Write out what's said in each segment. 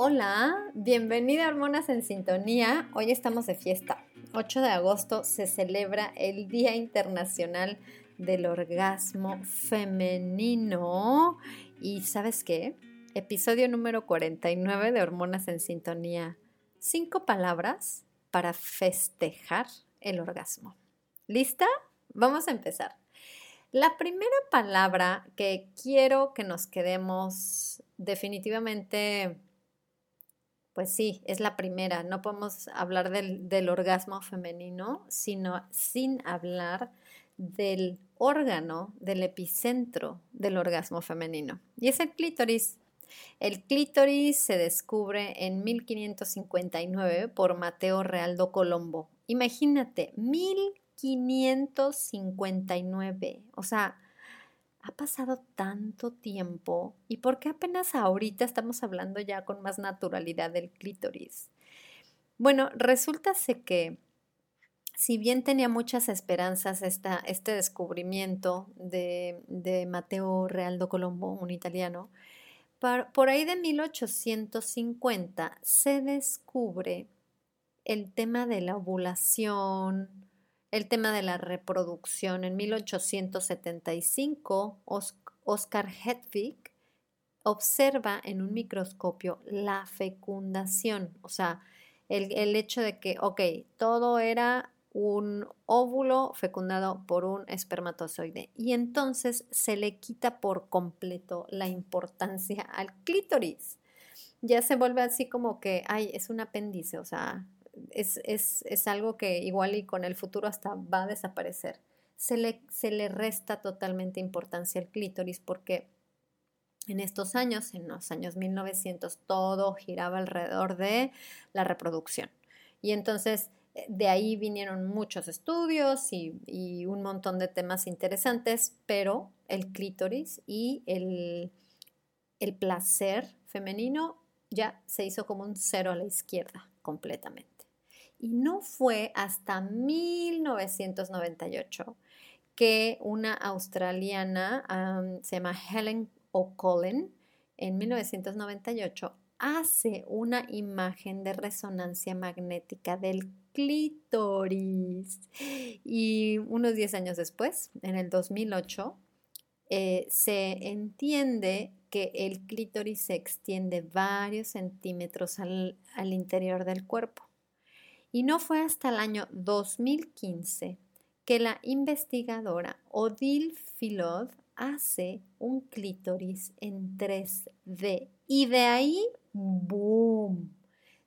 Hola, bienvenida a Hormonas en Sintonía. Hoy estamos de fiesta. 8 de agosto se celebra el Día Internacional del Orgasmo Femenino. ¿Y sabes qué? Episodio número 49 de Hormonas en Sintonía. Cinco palabras para festejar el orgasmo. ¿Lista? Vamos a empezar. La primera palabra que quiero que nos quedemos definitivamente pues sí, es la primera. No podemos hablar del, orgasmo femenino, sino sin hablar del órgano, del epicentro del orgasmo femenino. Y es el clítoris. El clítoris se descubre en 1559 por Mateo Realdo Colombo. Imagínate, 1559. O sea, ha pasado tanto tiempo y por qué apenas ahorita estamos hablando ya con más naturalidad del clítoris. Bueno, resulta que si bien tenía muchas esperanzas esta, este descubrimiento de, de, Mateo Realdo Colombo, un italiano, por ahí de 1850 se descubre el tema de la ovulación, el tema de la reproducción. En 1875, Oscar Hedwig observa en un microscopio la fecundación, o sea, el, el, hecho de que, ok, todo era un óvulo fecundado por un espermatozoide y entonces se le quita por completo la importancia al clítoris. Ya se vuelve así como que, ay, es un apéndice, o sea, es, algo que igual y con el futuro hasta va a desaparecer. Se le, se le resta totalmente importancia al clítoris porque en estos años, en los años 1900, todo giraba alrededor de la reproducción. Y entonces eh, de ahí vinieron muchos estudios y, y un montón de temas interesantes, pero el clítoris y el, el placer femenino ya se hizo como un cero a la izquierda completamente. Y no fue hasta 1998 que una australiana, se llama Helen O'Collen, en 1998 hace una imagen de resonancia magnética del clítoris. Y unos 10 años después, en el 2008, eh, se entiende que el clítoris se extiende varios centímetros al interior del cuerpo. Y no fue hasta el año 2015 que la investigadora Odile Filod hace un clítoris en 3D. Y de ahí, ¡boom!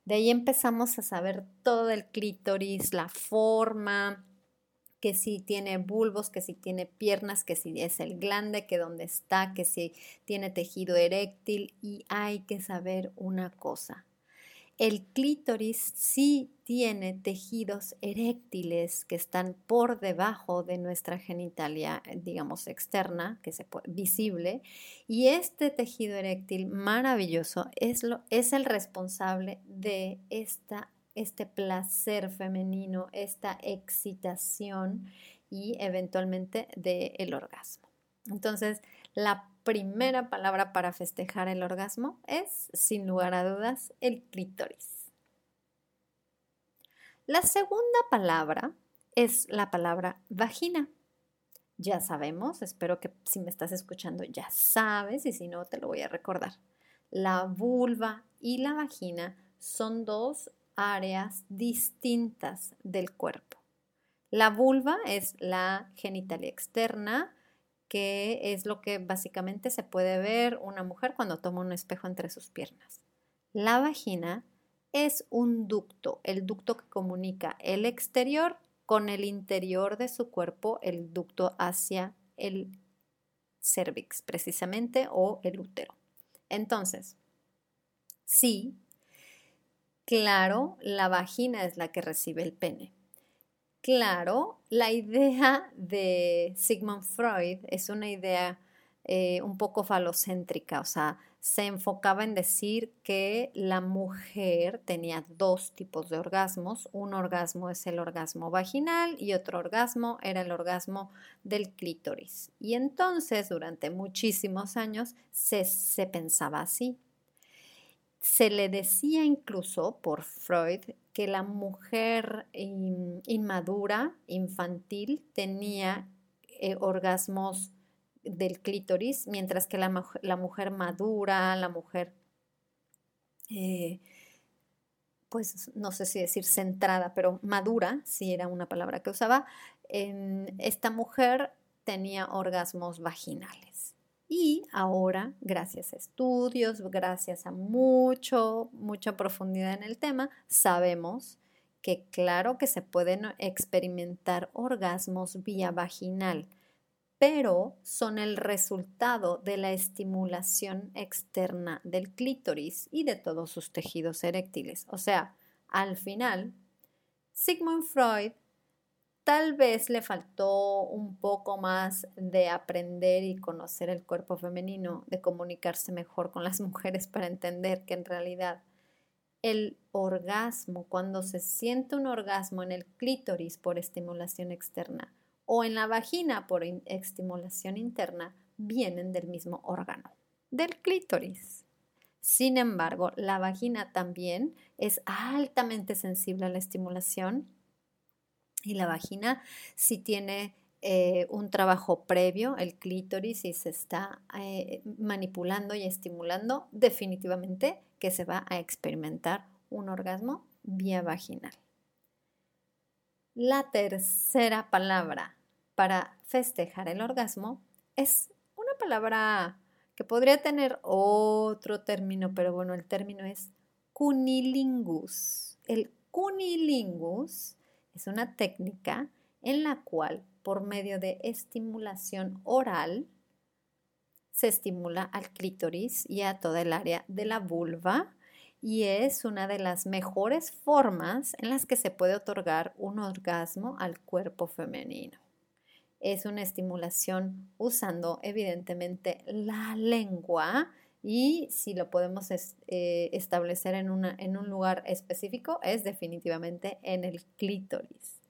De ahí empezamos a saber todo el clítoris, la forma, que si tiene bulbos, que si tiene piernas, que si es el glande, que dónde está, que si tiene tejido eréctil. Y hay que saber una cosa, el clítoris sí tiene tejidos eréctiles que están por debajo de nuestra genitalia, digamos, externa, que se visible, y este tejido eréctil maravilloso es, el responsable de este placer femenino, esta excitación y eventualmente del el orgasmo. Entonces, la primera palabra para festejar el orgasmo es, sin lugar a dudas, el clítoris. La segunda palabra es la palabra vagina. Ya sabemos, espero que si me estás escuchando ya sabes y si no te lo voy a recordar. La vulva y la vagina son dos áreas distintas del cuerpo. La vulva es la genitalia externa, que es lo que básicamente se puede ver una mujer cuando toma un espejo entre sus piernas. La vagina es un ducto, el ducto que comunica el exterior con el interior de su cuerpo, el ducto hacia el cervix precisamente o el útero. Entonces, sí, claro, la vagina es la que recibe el pene. Claro, la idea de Sigmund Freud es una idea eh, un poco falocéntrica, o sea, se enfocaba en decir que la mujer tenía dos tipos de orgasmos. Un orgasmo es el orgasmo vaginal y otro orgasmo era el orgasmo del clítoris. Y entonces, durante muchísimos años, se, se pensaba así. Se le decía incluso por Freud que la mujer inmadura, infantil, tenía eh, orgasmos del clítoris, mientras que la, mujer madura, la mujer, eh, pues no sé si decir centrada, pero madura, si era una palabra que usaba, esta mujer tenía orgasmos vaginales. Y ahora, gracias a estudios, gracias a mucho, mucha profundidad en el tema, sabemos que claro que se pueden experimentar orgasmos vía vaginal pero son el resultado de la estimulación externa del clítoris y de todos sus tejidos eréctiles. O sea, al final, Sigmund Freud tal vez le faltó un poco más de aprender y conocer el cuerpo femenino, de comunicarse mejor con las mujeres para entender que en realidad el orgasmo, cuando se siente un orgasmo en el clítoris por estimulación externa, o en la vagina por estimulación interna vienen del mismo órgano, del clítoris. Sin embargo, la vagina también es altamente sensible a la estimulación y la vagina si tiene eh, un trabajo previo, el clítoris, y se está eh, manipulando y estimulando, definitivamente que se va a experimentar un orgasmo vía vaginal. La tercera palabra para festejar el orgasmo es una palabra que podría tener otro término, pero bueno, el término es cunilingus. El cunilingus es una técnica en la cual por medio de estimulación oral se estimula al clítoris y a toda el área de la vulva y es una de las mejores formas en las que se puede otorgar un orgasmo al cuerpo femenino. Es una estimulación usando evidentemente la lengua y si lo podemos eh, establecer en, un lugar específico es definitivamente en el clítoris.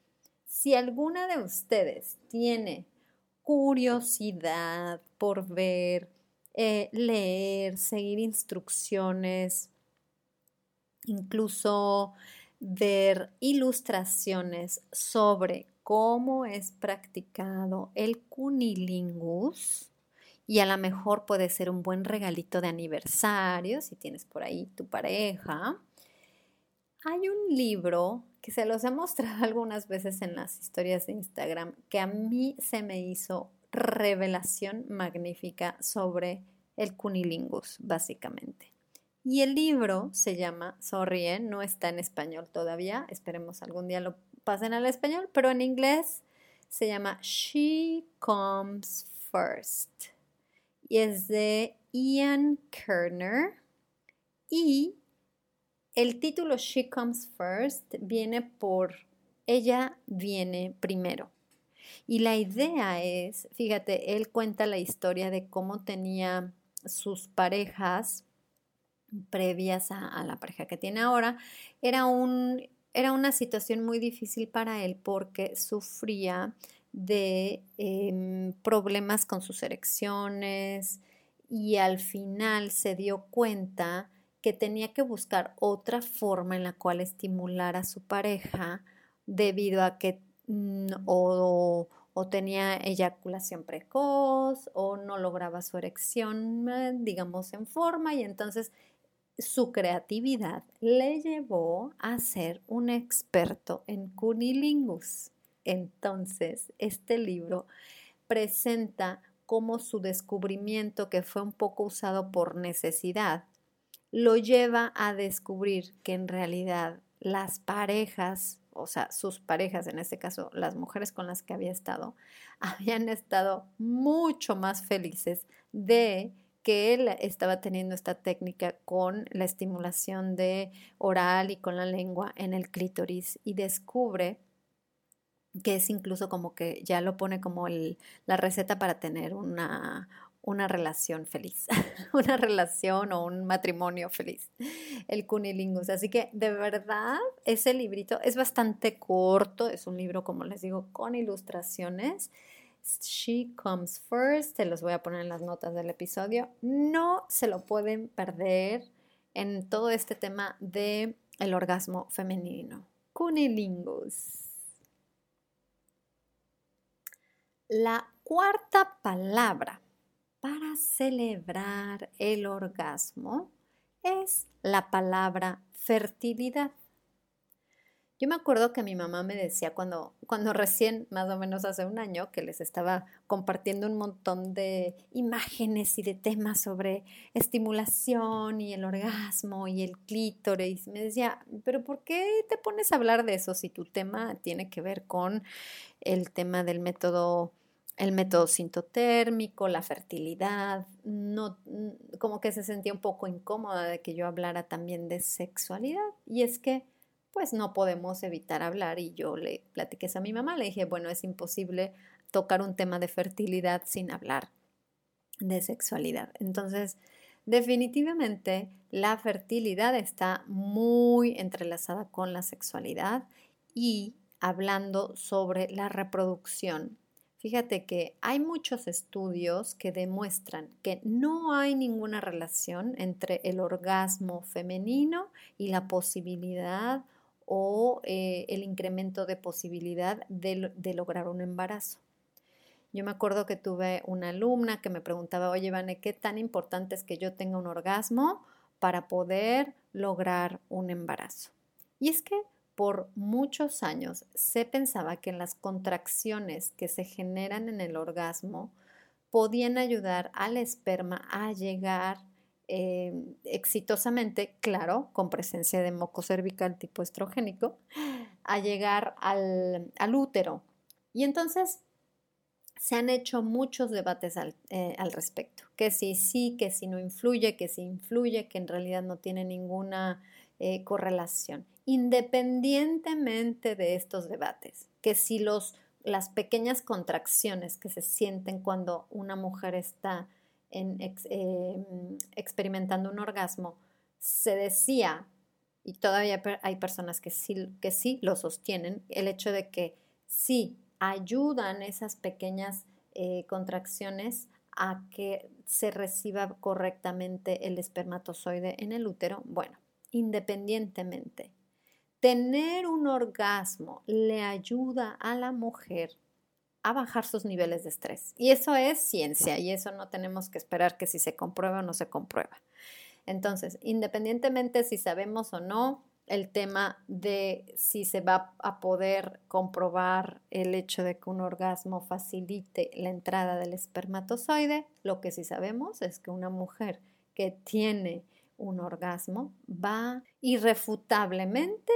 Si alguna de ustedes tiene curiosidad por ver, eh, leer, seguir instrucciones, incluso ver ilustraciones sobre cómo es practicado el cunilingus y a lo mejor puede ser un buen regalito de aniversario si tienes por ahí tu pareja. Hay un libro que se los he mostrado algunas veces en las historias de Instagram que a mí se me hizo revelación magnífica sobre el cunilingus, básicamente. Y el libro se llama, sorry, ¿eh? no está en español todavía, esperemos algún día lo pasen al español, pero en inglés se llama She Comes First. Y es de Ian Kerner. Y el título She Comes First viene por ella viene primero. Y la idea es, fíjate, él cuenta la historia de cómo tenía sus parejas previas a, a, la pareja que tiene ahora. Era un era una situación muy difícil para él porque sufría de em, problemas con sus erecciones y al final se dio cuenta que tenía que buscar otra forma en la cual estimular a su pareja debido a que mm, o, o, tenía eyaculación precoz o no lograba su erección, eh, digamos, en forma y entonces su creatividad le llevó a ser un experto en cunilingus. Entonces, este libro presenta cómo su descubrimiento, que fue un poco usado por necesidad, lo lleva a descubrir que en realidad las parejas, o sea, sus parejas, en este caso las mujeres con las que había estado, habían estado mucho más felices de que él estaba teniendo esta técnica con la estimulación de oral y con la lengua en el clítoris y descubre que es incluso como que ya lo pone como la receta para tener una, una relación feliz, una relación o un matrimonio feliz, el cunilingus. Así que de verdad ese librito es bastante corto, es un libro, como les digo, con ilustraciones. She Comes First, se los voy a poner en las notas del episodio. No se lo pueden perder en todo este tema de el orgasmo femenino. Cunilingus. La cuarta palabra para celebrar el orgasmo es la palabra fertilidad. Yo me acuerdo que mi mamá me decía cuando, cuando recién, más o menos hace un año, que les estaba compartiendo un montón de imágenes y de temas sobre estimulación y el orgasmo y el clítoris. Me decía, pero ¿por qué te pones a hablar de eso si tu tema tiene que ver con el tema del método el método sintotérmico, la fertilidad, no, como que se sentía un poco incómoda de que yo hablara también de sexualidad. Y es que, pues no podemos evitar hablar. Y yo le platiqué a mi mamá, le dije, bueno, es imposible tocar un tema de fertilidad sin hablar de sexualidad. Entonces, definitivamente la fertilidad está muy entrelazada con la sexualidad y hablando sobre la reproducción Fíjate que hay muchos estudios que demuestran que no hay ninguna relación entre el orgasmo femenino y la posibilidad o eh, el incremento de posibilidad de, lograr un embarazo. Yo me acuerdo que tuve una alumna que me preguntaba, oye, Vane, ¿qué tan importante es que yo tenga un orgasmo para poder lograr un embarazo? Y es que por muchos años se pensaba que las contracciones que se generan en el orgasmo podían ayudar al esperma a llegar eh, exitosamente, claro, con presencia de moco cervical tipo estrogénico, a llegar al, útero. Y entonces se han hecho muchos debates al, eh, al, respecto, que si sí, que si no influye, que si influye, que en realidad no tiene ninguna eh, correlación independientemente de estos debates, que si los, las pequeñas contracciones que se sienten cuando una mujer está en, em, experimentando un orgasmo, se decía, y todavía hay personas que sí, que sí lo sostienen, el hecho de que sí ayudan esas pequeñas eh, contracciones a que se reciba correctamente el espermatozoide en el útero, bueno, independientemente Tener un orgasmo le ayuda a la mujer a bajar sus niveles de estrés. Y eso es ciencia y eso no tenemos que esperar que si se comprueba o no se comprueba. Entonces, independientemente si sabemos o no el tema de si se va a poder comprobar el hecho de que un orgasmo facilite la entrada del espermatozoide, lo que sí sabemos es que una mujer que tiene un orgasmo va irrefutablemente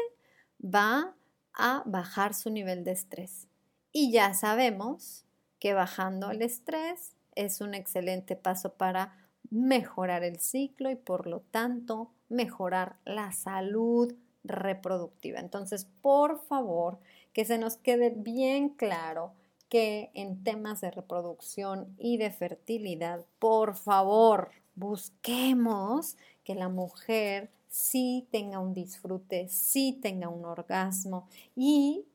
va a bajar su nivel de estrés. Y ya sabemos que bajando el estrés es un excelente paso para mejorar el ciclo y por lo tanto mejorar la salud reproductiva. Entonces, por favor, que se nos quede bien claro que en temas de reproducción y de fertilidad, por favor, busquemos que la mujer sí tenga un disfrute, sí tenga un orgasmo y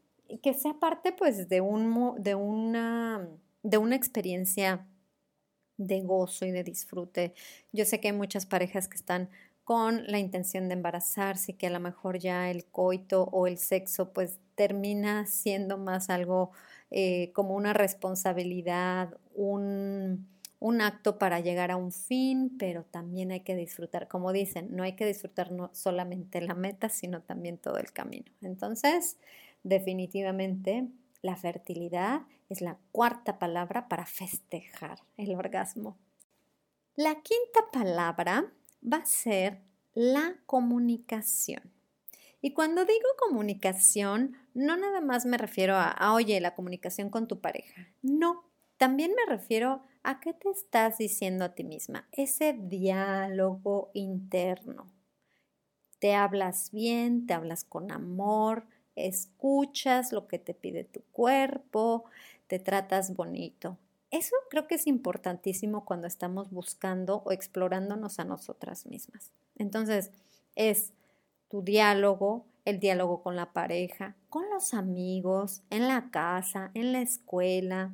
que sea parte pues de, un, de, una, de una experiencia de gozo y de disfrute. Yo sé que hay muchas parejas que están con la intención de embarazarse y que a lo mejor ya el coito o el sexo pues termina siendo más algo eh, como una responsabilidad, un, un acto para llegar a un fin, pero también hay que disfrutar, como dicen, no hay que disfrutar solamente la meta, sino también todo el camino. Entonces, definitivamente, La fertilidad es la cuarta palabra para festejar el orgasmo. La quinta palabra va a ser la comunicación. Y cuando digo comunicación, no nada más me refiero a, oye, la comunicación con tu pareja. No, también me refiero a qué te estás diciendo a ti misma, ese diálogo interno. Te hablas bien, te hablas con amor, escuchas lo que te pide tu cuerpo, te tratas bonito. Eso creo que es importantísimo cuando estamos buscando o explorándonos a nosotras mismas. Entonces, es tu diálogo, el diálogo con la pareja, con los amigos, en la casa, en la escuela.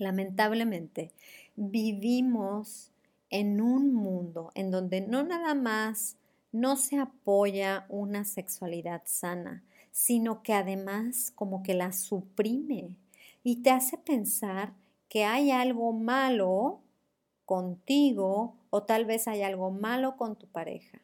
Lamentablemente, vivimos en un mundo en donde no nada más no se apoya una sexualidad sana, sino que además como que la suprime y te hace pensar que hay algo malo contigo o tal vez hay algo malo con tu pareja.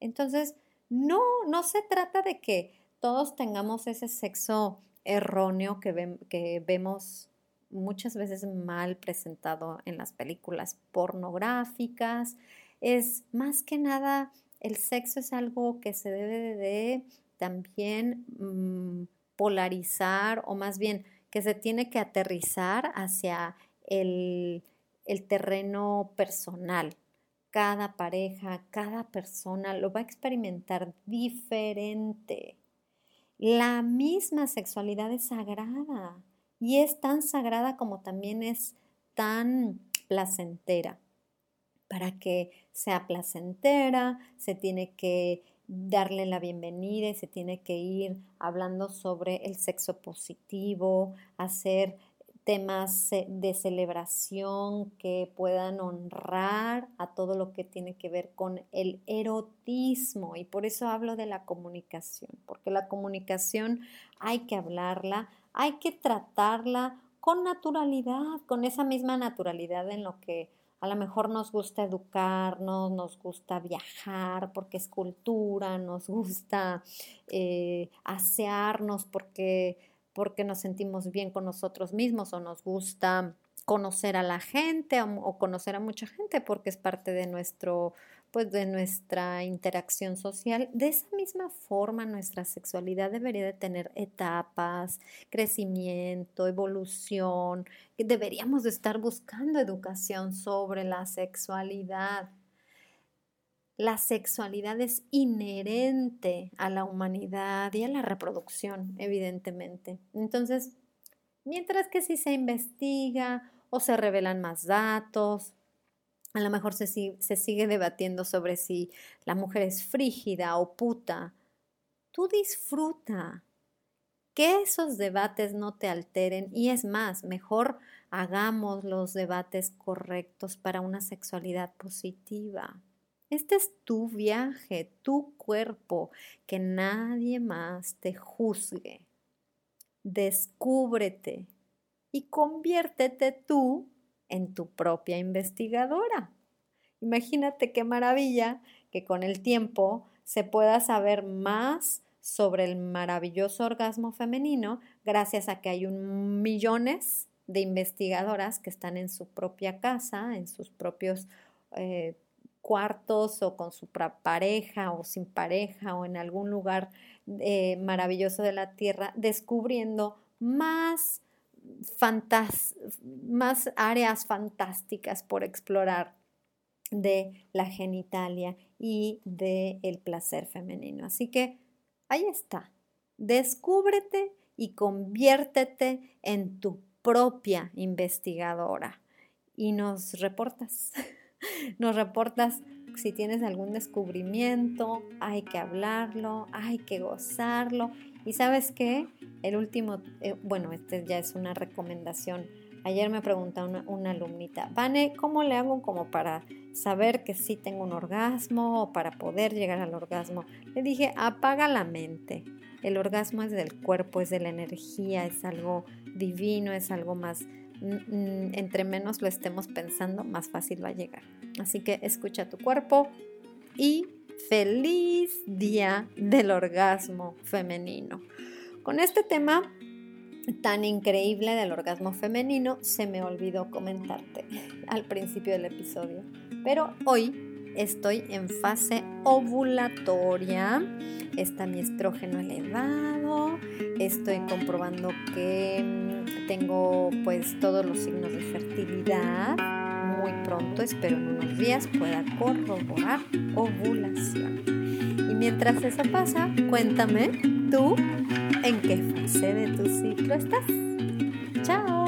Entonces, no, no se trata de que todos tengamos ese sexo erróneo que, que vemos muchas veces mal presentado en las películas pornográficas. Es más que nada, el sexo es algo que se debe de también mm, polarizar o más bien que se tiene que aterrizar hacia el terreno personal, cada pareja, cada persona lo va a experimentar diferente. La misma sexualidad es sagrada y es tan sagrada como también es tan placentera. Para que sea placentera, se tiene que darle la bienvenida y se tiene que ir hablando sobre el sexo positivo, hacer temas de celebración que puedan honrar a todo lo que tiene que ver con el erotismo. Y por eso hablo de la comunicación, porque la comunicación hay que hablarla, hay que tratarla con naturalidad, con esa misma naturalidad en lo que a lo mejor nos gusta educarnos, nos gusta viajar porque es cultura, nos gusta eh, asearnos porque porque nos sentimos bien con nosotros mismos o nos gusta conocer a la gente o, conocer a mucha gente porque es parte de nuestro pues de nuestra interacción social. De esa misma forma nuestra sexualidad debería de tener etapas, crecimiento, evolución. Deberíamos de estar buscando educación sobre la sexualidad. La sexualidad es inherente a la humanidad y a la reproducción, evidentemente. Entonces, mientras que si se investiga o se revelan más datos, a lo mejor se, sigue debatiendo sobre si la mujer es frígida o puta, tú disfruta, que esos debates no te alteren y es más, mejor hagamos los debates correctos para una sexualidad positiva. Este es tu viaje, tu cuerpo, que nadie más te juzgue. Descúbrete y conviértete tú en tu propia investigadora. Imagínate qué maravilla que con el tiempo se pueda saber más sobre el maravilloso orgasmo femenino gracias a que hay un millones de investigadoras que están en su propia casa, en sus propios eh, cuartos o con su pareja o sin pareja o en algún lugar eh, maravilloso de la tierra, descubriendo más, áreas fantásticas por explorar de la genitalia y del el placer femenino. Así que ahí está, descúbrete y conviértete en tu propia investigadora y nos reportas. Nos reportas si tienes algún descubrimiento, hay que hablarlo, hay que gozarlo. Y sabes qué, el último, eh, bueno, este ya es una recomendación. Ayer me preguntó una, una, alumnita, Vane, ¿cómo le hago como para saber que sí tengo un orgasmo o para poder llegar al orgasmo? Le dije, apaga la mente. El orgasmo es del cuerpo, es de la energía, es algo divino, es algo más entre menos lo estemos pensando, más fácil va a llegar. Así que escucha tu cuerpo y feliz día del orgasmo femenino. Con este tema tan increíble del orgasmo femenino, se me olvidó comentarte al principio del episodio. Pero hoy estoy en fase ovulatoria, está mi estrógeno elevado, estoy comprobando que mm, tengo pues todos los signos de fertilidad. Muy pronto, espero en unos días, pueda corroborar ovulación. Y mientras eso pasa, cuéntame tú en qué fase de tu ciclo estás. Chao.